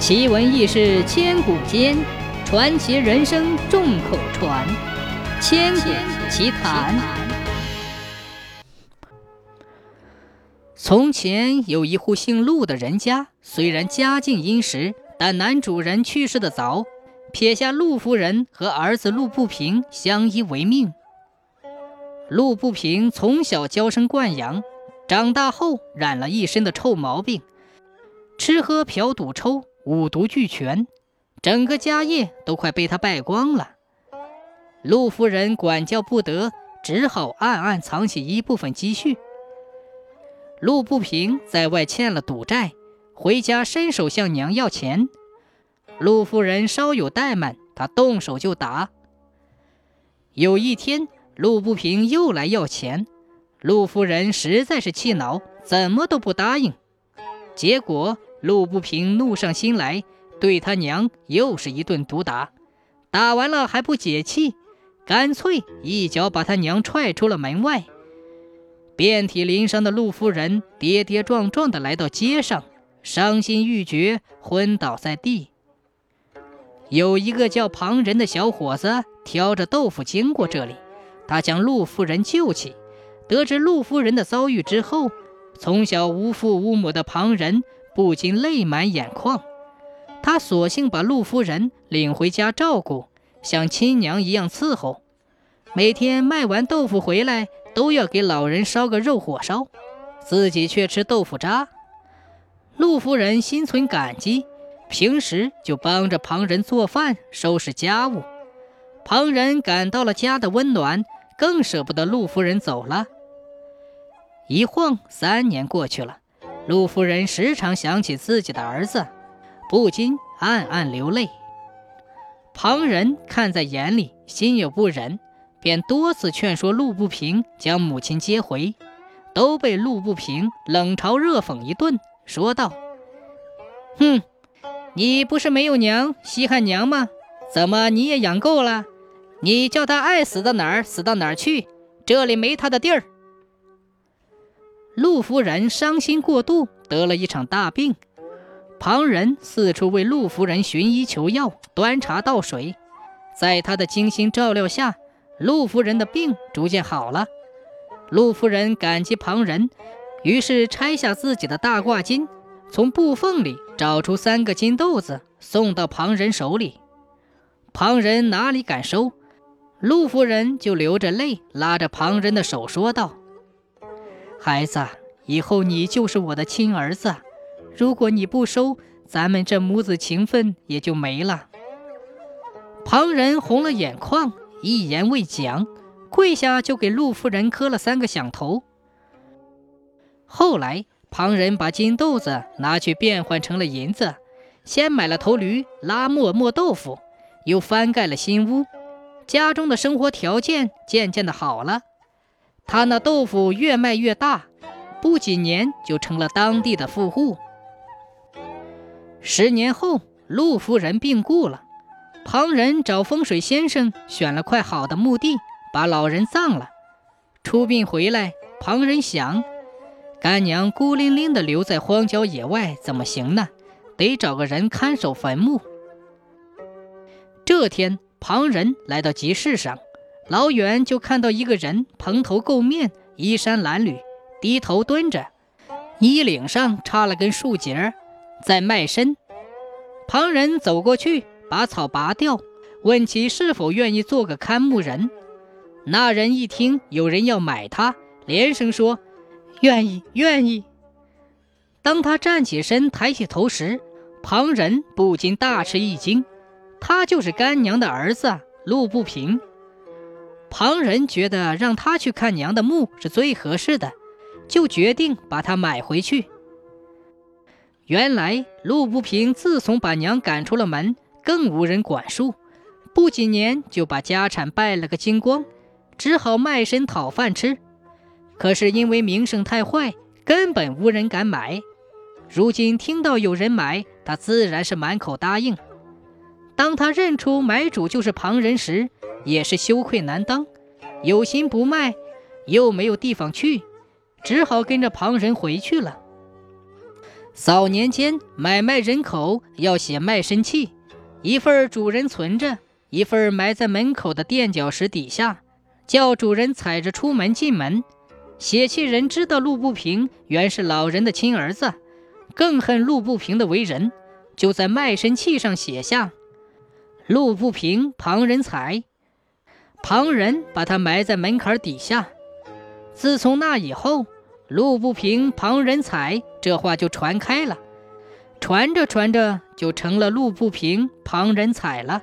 奇闻异事千古间，传奇人生众口传。千古奇谈。从前有一户姓陆的人家，虽然家境殷实，但男主人去世的早，撇下陆夫人和儿子陆不平相依为命。陆不平从小娇生惯养，长大后染了一身的臭毛病，吃喝嫖赌抽。五毒俱全，整个家业都快被他败光了。陆夫人管教不得，只好暗暗藏起一部分积蓄。陆不平在外欠了赌债，回家伸手向娘要钱。陆夫人稍有怠慢，他动手就打。有一天，陆不平又来要钱，陆夫人实在是气恼，怎么都不答应。结果。陆不平怒上心来，对他娘又是一顿毒打，打完了还不解气，干脆一脚把他娘踹出了门外。遍体鳞伤的陆夫人跌跌撞撞地来到街上，伤心欲绝，昏倒在地。有一个叫庞仁的小伙子挑着豆腐经过这里，他将陆夫人救起。得知陆夫人的遭遇之后，从小无父无母的庞仁。不禁泪满眼眶，他索性把陆夫人领回家照顾，像亲娘一样伺候。每天卖完豆腐回来，都要给老人烧个肉火烧，自己却吃豆腐渣。陆夫人心存感激，平时就帮着旁人做饭、收拾家务。旁人感到了家的温暖，更舍不得陆夫人走了。一晃三年过去了。陆夫人时常想起自己的儿子，不禁暗暗流泪。旁人看在眼里，心有不忍，便多次劝说陆不平将母亲接回，都被陆不平冷嘲热讽一顿，说道：“哼，你不是没有娘稀罕娘吗？怎么你也养够了？你叫他爱死到哪儿死到哪儿去，这里没他的地儿。”陆夫人伤心过度，得了一场大病。旁人四处为陆夫人寻医求药，端茶倒水。在他的精心照料下，陆夫人的病逐渐好了。陆夫人感激旁人，于是拆下自己的大褂巾，从布缝里找出三个金豆子，送到旁人手里。旁人哪里敢收？陆夫人就流着泪，拉着旁人的手说道。孩子，以后你就是我的亲儿子。如果你不收，咱们这母子情分也就没了。旁人红了眼眶，一言未讲，跪下就给陆夫人磕了三个响头。后来，旁人把金豆子拿去变换成了银子，先买了头驴拉磨磨豆腐，又翻盖了新屋，家中的生活条件渐渐的好了。他那豆腐越卖越大，不几年就成了当地的富户。十年后，陆夫人病故了，旁人找风水先生选了块好的墓地，把老人葬了。出殡回来，旁人想，干娘孤零零的留在荒郊野外怎么行呢？得找个人看守坟墓。这天，旁人来到集市上。老远就看到一个人蓬头垢面、衣衫褴褛，低头蹲着，衣领上插了根树节，在卖身。旁人走过去，把草拔掉，问其是否愿意做个看墓人。那人一听有人要买他，连声说：“愿意，愿意。”当他站起身，抬起头时，旁人不禁大吃一惊，他就是干娘的儿子陆不平。旁人觉得让他去看娘的墓是最合适的，就决定把他买回去。原来陆不平自从把娘赶出了门，更无人管束，不几年就把家产败了个精光，只好卖身讨饭吃。可是因为名声太坏，根本无人敢买。如今听到有人买，他自然是满口答应。当他认出买主就是旁人时，也是羞愧难当，有心不卖，又没有地方去，只好跟着旁人回去了。早年间买卖人口要写卖身契，一份主人存着，一份埋在门口的垫脚石底下，叫主人踩着出门进门。写契人知道陆不平原是老人的亲儿子，更恨陆不平的为人，就在卖身契上写下“陆不平旁人踩”，旁人把他埋在门槛底下。自从那以后，“路不平旁人踩”这话就传开了，传着传着就成了“路不平旁人踩”了。